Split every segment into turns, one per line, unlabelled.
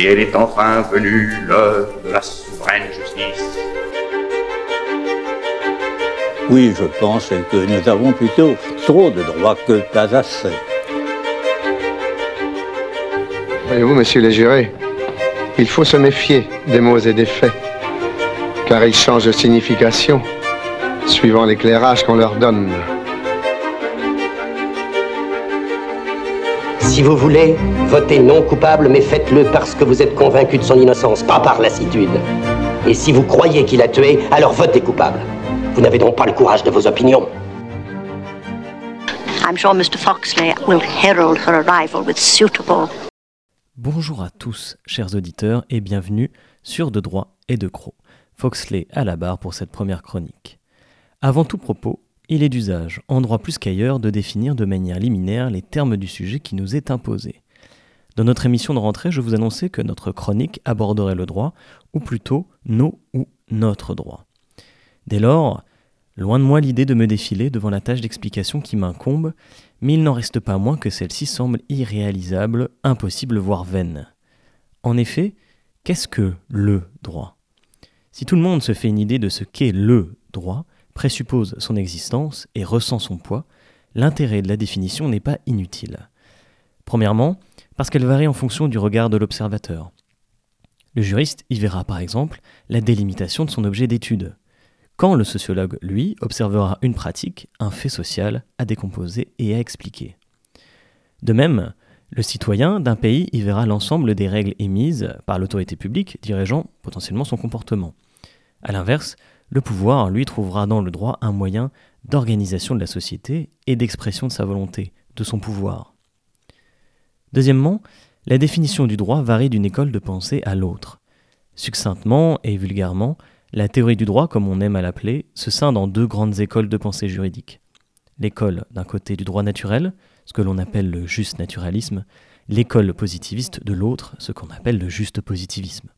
Et elle est enfin venue, l'heure de la souveraine justice.
Oui, je pense que nous avons plutôt trop de droits que pas assez.
Voyez-vous, monsieur le juré, il faut se méfier des mots et des faits, car ils changent de signification suivant l'éclairage qu'on leur donne.
Si vous voulez, votez non coupable, mais faites-le parce que vous êtes convaincu de son innocence, pas par lassitude. Et si vous croyez qu'il a tué, alors votez coupable. Vous n'avez donc pas le courage de vos opinions.
I'm sure Mr. Foxley will herald her arrival with suitable.
Bonjour à tous, chers auditeurs, et bienvenue sur De droit et de croc. Foxley à la barre pour cette première chronique. Avant tout propos, il est d'usage, en droit plus qu'ailleurs, de définir de manière liminaire les termes du sujet qui nous est imposé. Dans notre émission de rentrée, je vous annonçais que notre chronique aborderait le droit, ou plutôt nos ou notre droit. Dès lors, loin de moi l'idée de me défiler devant la tâche d'explication qui m'incombe, mais il n'en reste pas moins que celle-ci semble irréalisable, impossible, voire vaine. En effet, qu'est-ce que le droit? Si tout le monde se fait une idée de ce qu'est le droit, présuppose son existence et ressent son poids, l'intérêt de la définition n'est pas inutile. Premièrement, parce qu'elle varie en fonction du regard de l'observateur. Le juriste y verra par exemple la délimitation de son objet d'étude, quand le sociologue, lui, observera une pratique, un fait social, à décomposer et à expliquer. De même, le citoyen d'un pays y verra l'ensemble des règles émises par l'autorité publique dirigeant potentiellement son comportement. A l'inverse, le pouvoir, lui, trouvera dans le droit un moyen d'organisation de la société et d'expression de sa volonté, de son pouvoir. Deuxièmement, la définition du droit varie d'une école de pensée à l'autre. Succinctement et vulgairement, la théorie du droit, comme on aime à l'appeler, se scinde en deux grandes écoles de pensée juridique. L'école d'un côté du droit naturel, ce que l'on appelle le juste naturalisme, l'école positiviste de l'autre, ce qu'on appelle le juste positivisme.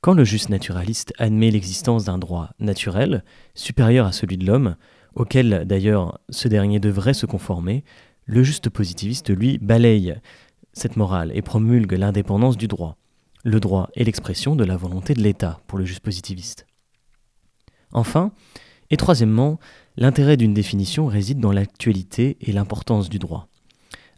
Quand le juste naturaliste admet l'existence d'un droit naturel, supérieur à celui de l'homme, auquel d'ailleurs ce dernier devrait se conformer, le juste positiviste, lui, balaye cette morale et promulgue l'indépendance du droit. Le droit est l'expression de la volonté de l'État pour le juste positiviste. Enfin, et troisièmement, l'intérêt d'une définition réside dans l'actualité et l'importance du droit.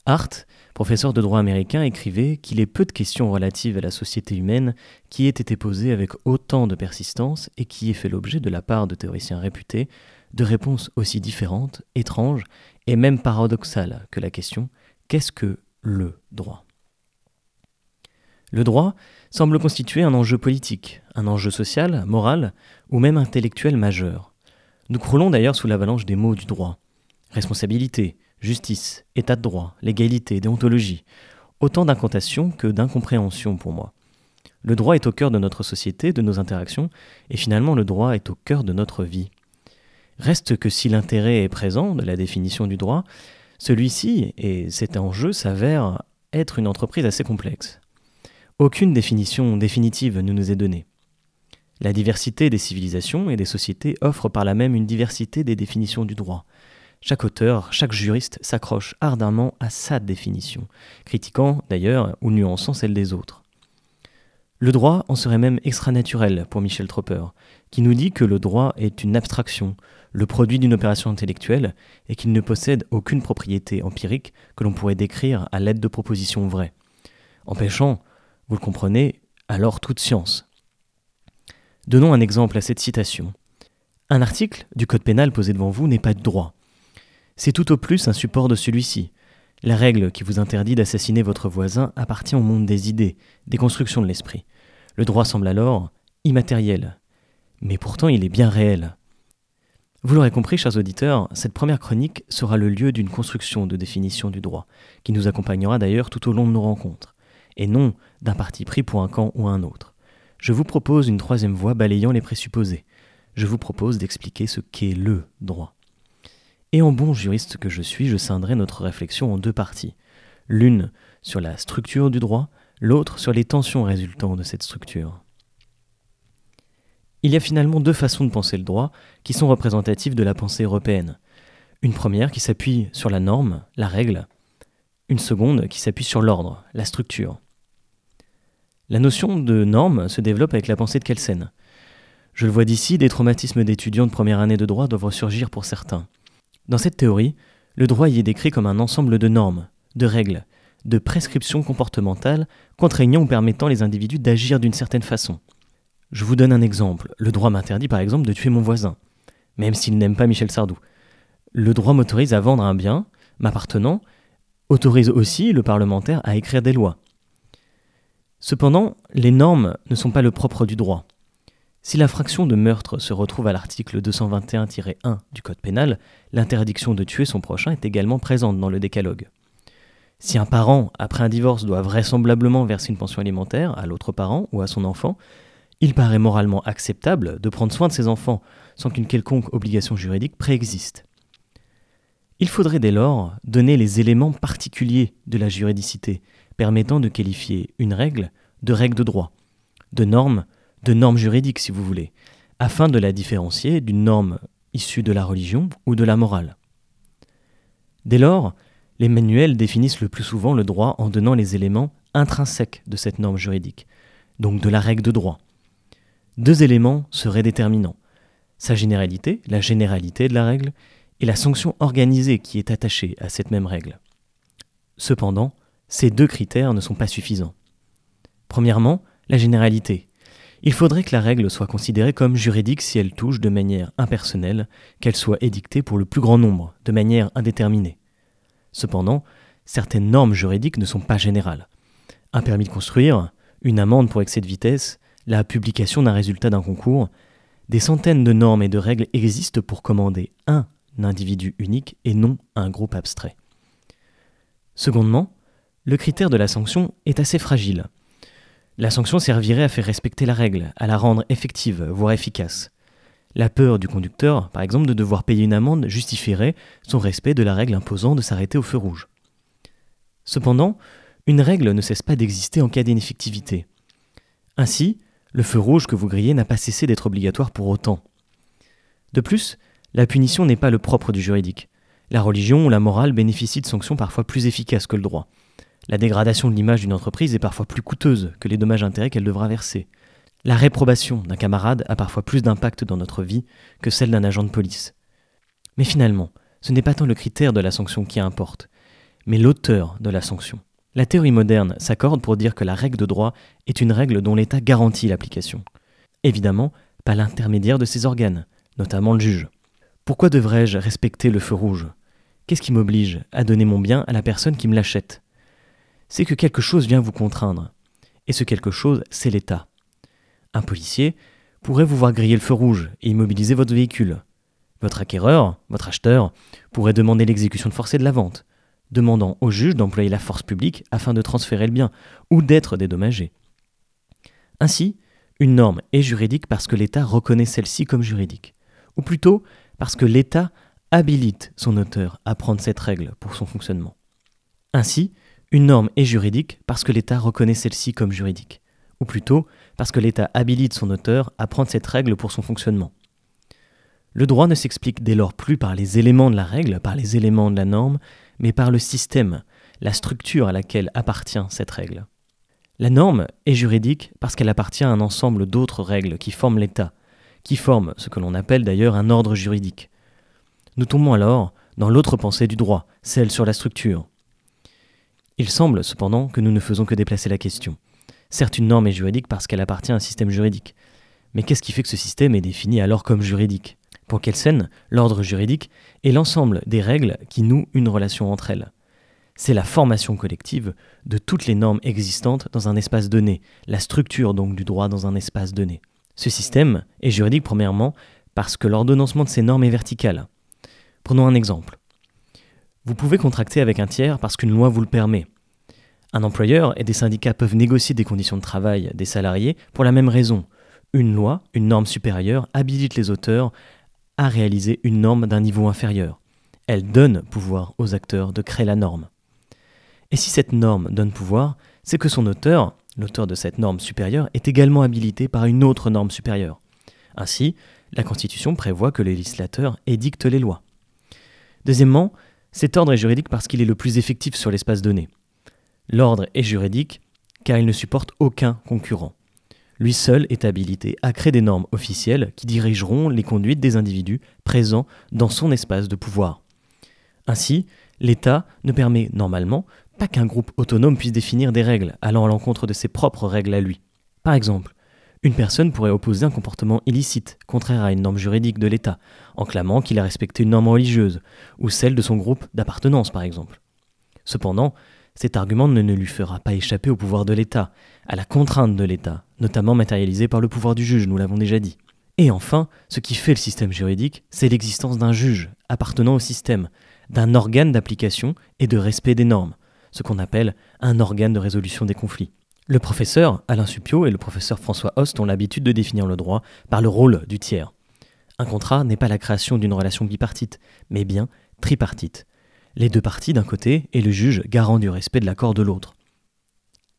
Hart professeur de droit américain, écrivait qu'il est peu de questions relatives à la société humaine qui aient été posées avec autant de persistance et qui aient fait l'objet de la part de théoriciens réputés de réponses aussi différentes, étranges et même paradoxales que la question qu'est-ce que le droit? Le droit semble constituer un enjeu politique, un enjeu social, moral ou même intellectuel majeur. Nous croulons d'ailleurs sous l'avalanche des mots du droit. Responsabilité, justice, état de droit, légalité, déontologie, autant d'incantations que d'incompréhensions pour moi. Le droit est au cœur de notre société, de nos interactions, et finalement le droit est au cœur de notre vie. Reste que si l'intérêt est présent de la définition du droit, celui-ci et cet enjeu s'avère être une entreprise assez complexe. Aucune définition définitive ne nous est donnée. La diversité des civilisations et des sociétés offre par là même une diversité des définitions du droit. Chaque auteur, chaque juriste s'accroche ardemment à sa définition, critiquant d'ailleurs ou nuançant celle des autres. Le droit en serait même extra-naturel pour Michel Tropper, qui nous dit que le droit est une abstraction, le produit d'une opération intellectuelle, et qu'il ne possède aucune propriété empirique que l'on pourrait décrire à l'aide de propositions vraies, empêchant, vous le comprenez, alors toute science. Donnons un exemple à cette citation. Un article du Code pénal posé devant vous n'est pas de droit, c'est tout au plus un support de celui-ci. La règle qui vous interdit d'assassiner votre voisin appartient au monde des idées, des constructions de l'esprit. Le droit semble alors immatériel. Mais pourtant il est bien réel. Vous l'aurez compris, chers auditeurs, cette première chronique sera le lieu d'une construction de définition du droit, qui nous accompagnera d'ailleurs tout au long de nos rencontres, et non d'un parti pris pour un camp ou un autre. Je vous propose une troisième voie balayant les présupposés. Je vous propose d'expliquer ce qu'est le droit. Et en bon juriste que je suis, je scinderai notre réflexion en deux parties. L'une sur la structure du droit, l'autre sur les tensions résultant de cette structure. Il y a finalement deux façons de penser le droit qui sont représentatives de la pensée européenne. Une première qui s'appuie sur la norme, la règle, une seconde qui s'appuie sur l'ordre, la structure. La notion de norme se développe avec la pensée de Kelsen. Je le vois d'ici, des traumatismes d'étudiants de première année de droit doivent ressurgir pour certains. Dans cette théorie, le droit y est décrit comme un ensemble de normes, de règles, de prescriptions comportementales contraignant ou permettant les individus d'agir d'une certaine façon. Je vous donne un exemple. Le droit m'interdit par exemple de tuer mon voisin, même s'il n'aime pas Michel Sardou. Le droit m'autorise à vendre un bien m'appartenant, autorise aussi le parlementaire à écrire des lois. Cependant, les normes ne sont pas le propre du droit. Si l'infraction de meurtre se retrouve à l'article 221-1 du Code pénal, l'interdiction de tuer son prochain est également présente dans le décalogue. Si un parent, après un divorce, doit vraisemblablement verser une pension alimentaire à l'autre parent ou à son enfant, il paraît moralement acceptable de prendre soin de ses enfants sans qu'une quelconque obligation juridique préexiste. Il faudrait dès lors donner les éléments particuliers de la juridicité permettant de qualifier une règle de règle de droit, de norme de norme juridique si vous voulez, afin de la différencier d'une norme issue de la religion ou de la morale. Dès lors, les manuels définissent le plus souvent le droit en donnant les éléments intrinsèques de cette norme juridique, donc de la règle de droit. Deux éléments seraient déterminants. Sa généralité, la généralité de la règle, et la sanction organisée qui est attachée à cette même règle. Cependant, ces deux critères ne sont pas suffisants. Premièrement, la généralité. Il faudrait que la règle soit considérée comme juridique si elle touche de manière impersonnelle, qu'elle soit édictée pour le plus grand nombre, de manière indéterminée. Cependant, certaines normes juridiques ne sont pas générales. Un permis de construire, une amende pour excès de vitesse, la publication d'un résultat d'un concours, des centaines de normes et de règles existent pour commander un individu unique et non un groupe abstrait. Secondement, le critère de la sanction est assez fragile. La sanction servirait à faire respecter la règle, à la rendre effective, voire efficace. La peur du conducteur, par exemple, de devoir payer une amende justifierait son respect de la règle imposant de s'arrêter au feu rouge. Cependant, une règle ne cesse pas d'exister en cas d'ineffectivité. Ainsi, le feu rouge que vous grillez n'a pas cessé d'être obligatoire pour autant. De plus, la punition n'est pas le propre du juridique. La religion ou la morale bénéficient de sanctions parfois plus efficaces que le droit. La dégradation de l'image d'une entreprise est parfois plus coûteuse que les dommages-intérêts qu'elle devra verser. La réprobation d'un camarade a parfois plus d'impact dans notre vie que celle d'un agent de police. Mais finalement, ce n'est pas tant le critère de la sanction qui importe, mais l'auteur de la sanction. La théorie moderne s'accorde pour dire que la règle de droit est une règle dont l'État garantit l'application. Évidemment, pas l'intermédiaire de ses organes, notamment le juge. Pourquoi devrais-je respecter le feu rouge? Qu'est-ce qui m'oblige à donner mon bien à la personne qui me l'achète? C'est que quelque chose vient vous contraindre. Et ce quelque chose, c'est l'État. Un policier pourrait vous voir griller le feu rouge et immobiliser votre véhicule. Votre acquéreur, votre acheteur, pourrait demander l'exécution forcée de la vente, demandant au juge d'employer la force publique afin de transférer le bien ou d'être dédommagé. Ainsi, une norme est juridique parce que l'État reconnaît celle-ci comme juridique, ou plutôt parce que l'État habilite son auteur à prendre cette règle pour son fonctionnement. Ainsi, une norme est juridique parce que l'État reconnaît celle-ci comme juridique, ou plutôt parce que l'État habilite son auteur à prendre cette règle pour son fonctionnement. Le droit ne s'explique dès lors plus par les éléments de la règle, par les éléments de la norme, mais par le système, la structure à laquelle appartient cette règle. La norme est juridique parce qu'elle appartient à un ensemble d'autres règles qui forment l'État, qui forment ce que l'on appelle d'ailleurs un ordre juridique. Nous tombons alors dans l'autre pensée du droit, celle sur la structure. Il semble cependant que nous ne faisons que déplacer la question. Certes, une norme est juridique parce qu'elle appartient à un système juridique. Mais qu'est-ce qui fait que ce système est défini alors comme juridique? Pour Kelsen, l'ordre juridique est l'ensemble des règles qui nouent une relation entre elles. C'est la formation collective de toutes les normes existantes dans un espace donné, la structure donc du droit dans un espace donné. Ce système est juridique premièrement parce que l'ordonnancement de ces normes est vertical. Prenons un exemple. Vous pouvez contracter avec un tiers parce qu'une loi vous le permet. Un employeur et des syndicats peuvent négocier des conditions de travail des salariés pour la même raison. Une loi, une norme supérieure, habilite les auteurs à réaliser une norme d'un niveau inférieur. Elle donne pouvoir aux acteurs de créer la norme. Et si cette norme donne pouvoir, c'est que son auteur, l'auteur de cette norme supérieure, est également habilité par une autre norme supérieure. Ainsi, la Constitution prévoit que les législateurs édictent les lois. Deuxièmement, cet ordre est juridique parce qu'il est le plus effectif sur l'espace donné. L'ordre est juridique car il ne supporte aucun concurrent. Lui seul est habilité à créer des normes officielles qui dirigeront les conduites des individus présents dans son espace de pouvoir. Ainsi, l'État ne permet normalement pas qu'un groupe autonome puisse définir des règles allant à l'encontre de ses propres règles à lui. Par exemple, une personne pourrait opposer un comportement illicite, contraire à une norme juridique de l'État, en clamant qu'il a respecté une norme religieuse, ou celle de son groupe d'appartenance par exemple. Cependant, cet argument ne, lui fera pas échapper au pouvoir de l'État, à la contrainte de l'État, notamment matérialisée par le pouvoir du juge, nous l'avons déjà dit. Et enfin, ce qui fait le système juridique, c'est l'existence d'un juge appartenant au système, d'un organe d'application et de respect des normes, ce qu'on appelle un organe de résolution des conflits. Le professeur Alain Suppiot et le professeur François Host ont l'habitude de définir le droit par le rôle du tiers. Un contrat n'est pas la création d'une relation bipartite, mais bien tripartite. Les deux parties d'un côté et le juge garant du respect de l'accord de l'autre.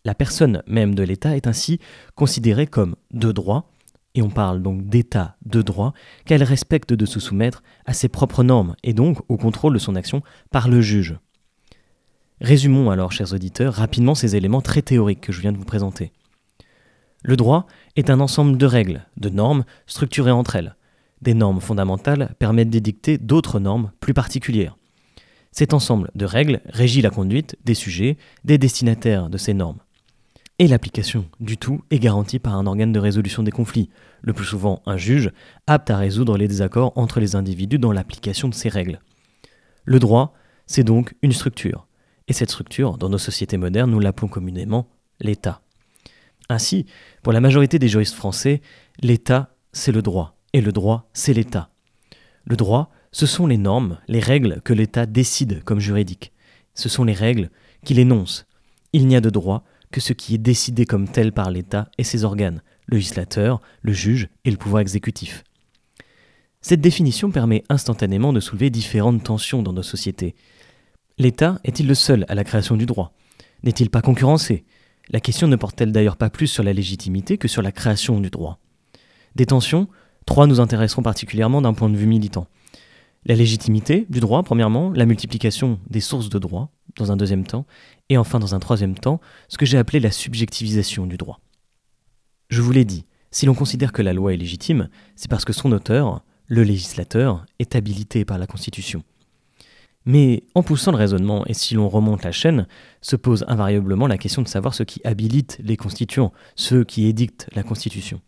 La personne même de l'État est ainsi considérée comme de droit, et on parle donc d'État de droit, qu'elle respecte de se soumettre à ses propres normes et donc au contrôle de son action par le juge. Résumons alors, chers auditeurs, rapidement ces éléments très théoriques que je viens de vous présenter. Le droit est un ensemble de règles, de normes structurées entre elles. Des normes fondamentales permettent d'édicter d'autres normes plus particulières. Cet ensemble de règles régit la conduite des sujets, des destinataires de ces normes. Et l'application du tout est garantie par un organe de résolution des conflits, le plus souvent un juge, apte à résoudre les désaccords entre les individus dans l'application de ces règles. Le droit, c'est donc une structure, et cette structure, dans nos sociétés modernes, nous l'appelons communément l'État. Ainsi, pour la majorité des juristes français, l'État, c'est le droit, et le droit, c'est l'État. Le droit, ce sont les normes, les règles que l'État décide comme juridiques. Ce sont les règles qu'il énonce. Il n'y a de droit que ce qui est décidé comme tel par l'État et ses organes, le législateur, le juge et le pouvoir exécutif. Cette définition permet instantanément de soulever différentes tensions dans nos sociétés, L'État est-il le seul à la création du droit? N'est-il pas concurrencé? La question ne porte-t-elle d'ailleurs pas plus sur la légitimité que sur la création du droit? Des tensions, trois nous intéresseront particulièrement d'un point de vue militant. La légitimité du droit, premièrement, la multiplication des sources de droit, dans un deuxième temps, et enfin dans un troisième temps, ce que j'ai appelé la subjectivisation du droit. Je vous l'ai dit, si l'on considère que la loi est légitime, c'est parce que son auteur, le législateur, est habilité par la Constitution. Mais en poussant le raisonnement, et si l'on remonte la chaîne, se pose invariablement la question de savoir ce qui habilite les constituants, ceux qui édictent la Constitution.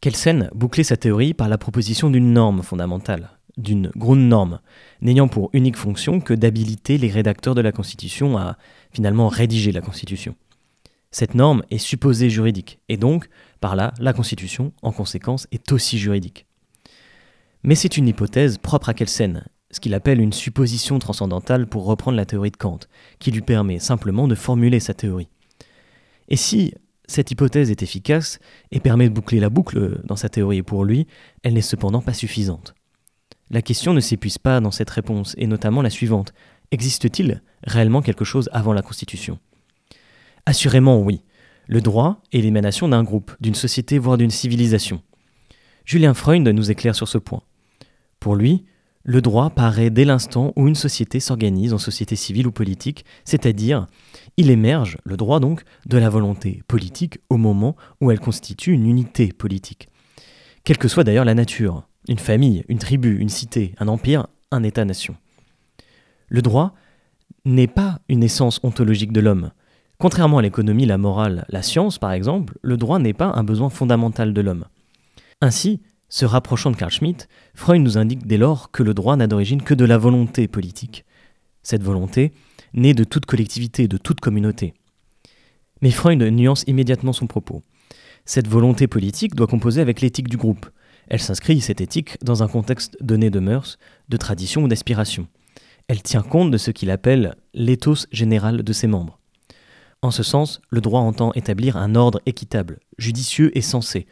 Kelsen bouclait sa théorie par la proposition d'une norme fondamentale, d'une Grundnorm, n'ayant pour unique fonction que d'habiliter les rédacteurs de la Constitution à finalement rédiger la Constitution. Cette norme est supposée juridique, et donc, par là, la Constitution, en conséquence, est aussi juridique. Mais c'est une hypothèse propre à Kelsen, ce qu'il appelle une supposition transcendantale pour reprendre la théorie de Kant, qui lui permet simplement de formuler sa théorie. Et si cette hypothèse est efficace et permet de boucler la boucle dans sa théorie pour lui, elle n'est cependant pas suffisante. La question ne s'épuise pas dans cette réponse, et notamment la suivante. Existe-t-il réellement quelque chose avant la Constitution? Assurément oui. Le droit est l'émanation d'un groupe, d'une société, voire d'une civilisation. Julien Freund nous éclaire sur ce point. Pour lui, le droit paraît dès l'instant où une société s'organise en société civile ou politique, c'est-à-dire il émerge, le droit donc, de la volonté politique au moment où elle constitue une unité politique. Quelle que soit d'ailleurs la nature, une famille, une tribu, une cité, un empire, un État-nation. Le droit n'est pas une essence ontologique de l'homme. Contrairement à l'économie, la morale, la science par exemple, le droit n'est pas un besoin fondamental de l'homme. Ainsi, se rapprochant de Carl Schmitt, Freud nous indique dès lors que le droit n'a d'origine que de la volonté politique. Cette volonté naît de toute collectivité, de toute communauté. Mais Freud nuance immédiatement son propos. Cette volonté politique doit composer avec l'éthique du groupe. Elle s'inscrit, cette éthique, dans un contexte donné de mœurs, de tradition ou d'aspiration. Elle tient compte de ce qu'il appelle l'éthos général de ses membres. En ce sens, le droit entend établir un ordre équitable, judicieux et sensé,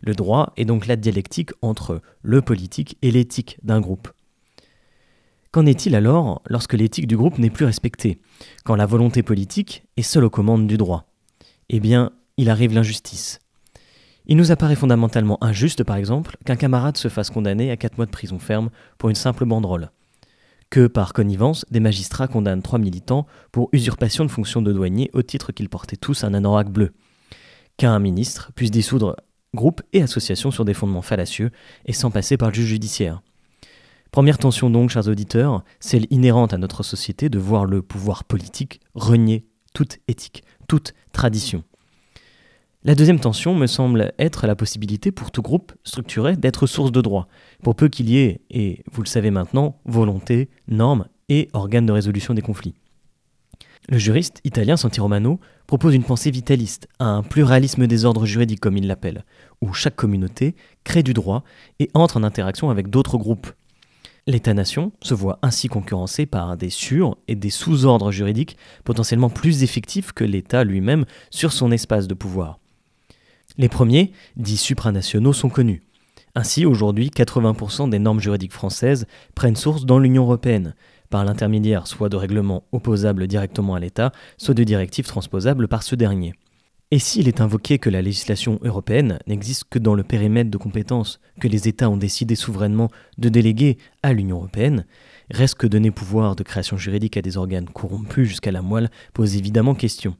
le droit est donc la dialectique entre le politique et l'éthique d'un groupe. Qu'en est-il alors lorsque l'éthique du groupe n'est plus respectée, quand la volonté politique est seule aux commandes du droit? Eh bien, il arrive l'injustice. Il nous apparaît fondamentalement injuste, par exemple, qu'un camarade se fasse condamner à 4 mois de prison ferme pour une simple banderole. que par connivence, des magistrats condamnent trois militants pour usurpation de fonction de douanier au titre qu'ils portaient tous un anorak bleu. Qu'un ministre puisse dissoudre groupes et associations sur des fondements fallacieux et sans passer par le juge judiciaire. Première tension donc, chers auditeurs, celle inhérente à notre société de voir le pouvoir politique renier toute éthique, toute tradition. La deuxième tension me semble être la possibilité pour tout groupe structuré d'être source de droit, pour peu qu'il y ait, et vous le savez maintenant, volonté, normes et organes de résolution des conflits. Le juriste italien Santi Romano propose une pensée vitaliste, un pluralisme des ordres juridiques comme il l'appelle, où chaque communauté crée du droit et entre en interaction avec d'autres groupes. L'État-nation se voit ainsi concurrencé par des sur- et des sous-ordres juridiques potentiellement plus effectifs que l'État lui-même sur son espace de pouvoir. Les premiers, dits supranationaux, sont connus. Ainsi, aujourd'hui, 80% des normes juridiques françaises prennent source dans l'Union européenne, par l'intermédiaire soit de règlements opposables directement à l'État, soit de directives transposables par ce dernier. Et s'il est invoqué que la législation européenne n'existe que dans le périmètre de compétences que les États ont décidé souverainement de déléguer à l'Union européenne, reste que donner pouvoir de création juridique à des organes corrompus jusqu'à la moelle pose évidemment question.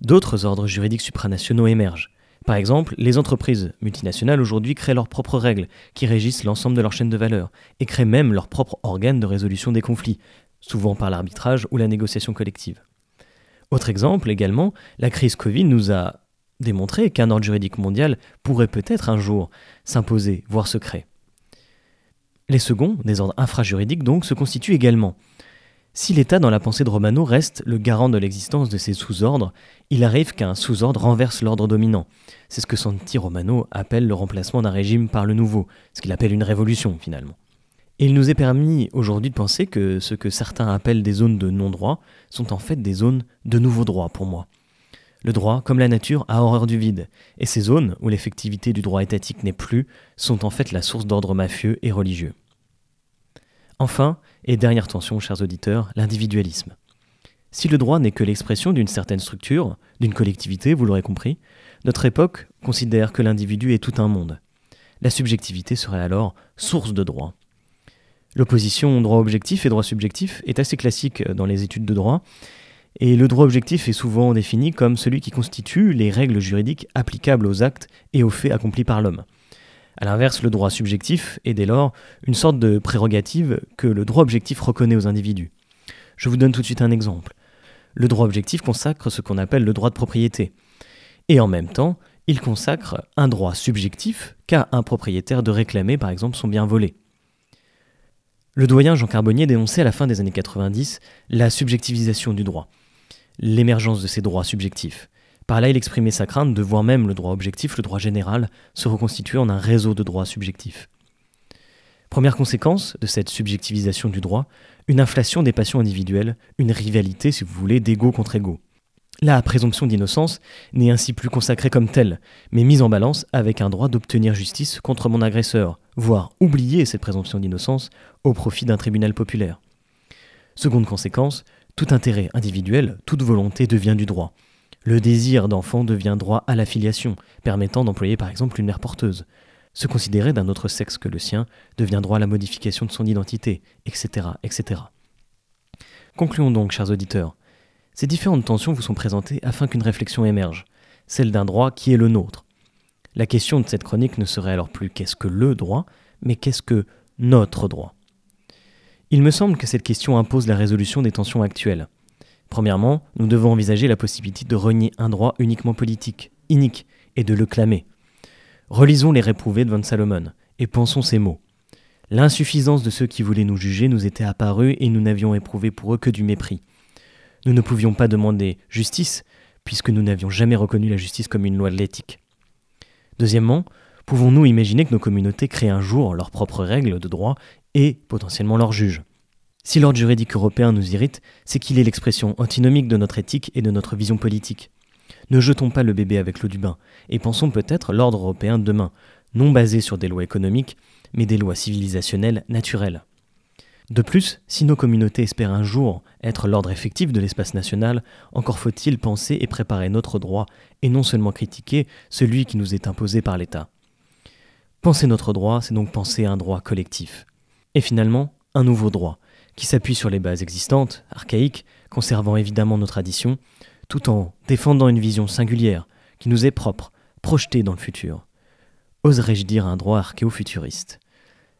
D'autres ordres juridiques supranationaux émergent. Par exemple, les entreprises multinationales aujourd'hui créent leurs propres règles qui régissent l'ensemble de leur chaîne de valeur et créent même leurs propres organes de résolution des conflits, souvent par l'arbitrage ou la négociation collective. Autre exemple également, la crise Covid nous a démontré qu'un ordre juridique mondial pourrait peut-être un jour s'imposer, voire se créer. Les seconds, des ordres infrajuridiques donc, se constituent également. Si l'État, dans la pensée de Romano, reste le garant de l'existence de ces sous-ordres, il arrive qu'un sous-ordre renverse l'ordre dominant. C'est ce que Santi Romano appelle le remplacement d'un régime par le nouveau, ce qu'il appelle une révolution finalement. Et il nous est permis aujourd'hui de penser que ce que certains appellent des zones de non-droit sont en fait des zones de nouveau droit pour moi. Le droit, comme la nature, a horreur du vide, et ces zones où l'effectivité du droit étatique n'est plus sont en fait la source d'ordre mafieux et religieux. Enfin, et dernière tension, chers auditeurs, l'individualisme. Si le droit n'est que l'expression d'une certaine structure, d'une collectivité, vous l'aurez compris, notre époque considère que l'individu est tout un monde. La subjectivité serait alors source de droit. L'opposition droit objectif et droit subjectif est assez classique dans les études de droit, et le droit objectif est souvent défini comme celui qui constitue les règles juridiques applicables aux actes et aux faits accomplis par l'homme. A l'inverse, le droit subjectif est dès lors une sorte de prérogative que le droit objectif reconnaît aux individus. Je vous donne tout de suite un exemple. Le droit objectif consacre ce qu'on appelle le droit de propriété. Et en même temps, il consacre un droit subjectif qu'a un propriétaire de réclamer par exemple son bien volé. Le doyen Jean Carbonnier dénonçait à la fin des années 90 la subjectivisation du droit, l'émergence de ces droits subjectifs. Par là, il exprimait sa crainte de voir même le droit objectif, le droit général, se reconstituer en un réseau de droits subjectifs. Première conséquence de cette subjectivisation du droit, une inflation des passions individuelles, une rivalité, si vous voulez, d'ego contre ego. La présomption d'innocence n'est ainsi plus consacrée comme telle, mais mise en balance avec un droit d'obtenir justice contre mon agresseur, voire oublier cette présomption d'innocence au profit d'un tribunal populaire. Seconde conséquence, tout intérêt individuel, toute volonté devient du droit. Le désir d'enfant devient droit à la filiation, permettant d'employer par exemple une mère porteuse. Se considérer d'un autre sexe que le sien devient droit à la modification de son identité, etc. etc. Concluons donc, chers auditeurs. Ces différentes tensions vous sont présentées afin qu'une réflexion émerge, celle d'un droit qui est le nôtre. La question de cette chronique ne serait alors plus qu'est-ce que le droit, mais qu'est-ce que notre droit? Il me semble que cette question impose la résolution des tensions actuelles. Premièrement, nous devons envisager la possibilité de renier un droit uniquement politique, inique, et de le clamer. Relisons les réprouvés de Von Salomon, et pensons ces mots. L'insuffisance de ceux qui voulaient nous juger nous était apparue et nous n'avions éprouvé pour eux que du mépris. Nous ne pouvions pas demander justice, puisque nous n'avions jamais reconnu la justice comme une loi de l'éthique. Deuxièmement, pouvons-nous imaginer que nos communautés créent un jour leurs propres règles de droit et potentiellement leurs juges? Si l'ordre juridique européen nous irrite, c'est qu'il est l'expression antinomique de notre éthique et de notre vision politique. Ne jetons pas le bébé avec l'eau du bain, et pensons peut-être l'ordre européen de demain, non basé sur des lois économiques, mais des lois civilisationnelles naturelles. De plus, si nos communautés espèrent un jour être l'ordre effectif de l'espace national, encore faut-il penser et préparer notre droit, et non seulement critiquer celui qui nous est imposé par l'État. Penser notre droit, c'est donc penser un droit collectif. Et finalement, un nouveau droit, qui s'appuie sur les bases existantes, archaïques, conservant évidemment nos traditions, tout en défendant une vision singulière, qui nous est propre, projetée dans le futur. Oserais-je dire un droit archéo-futuriste?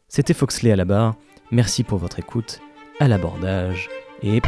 C'était Foxley à la barre, merci pour votre écoute, à l'abordage, et...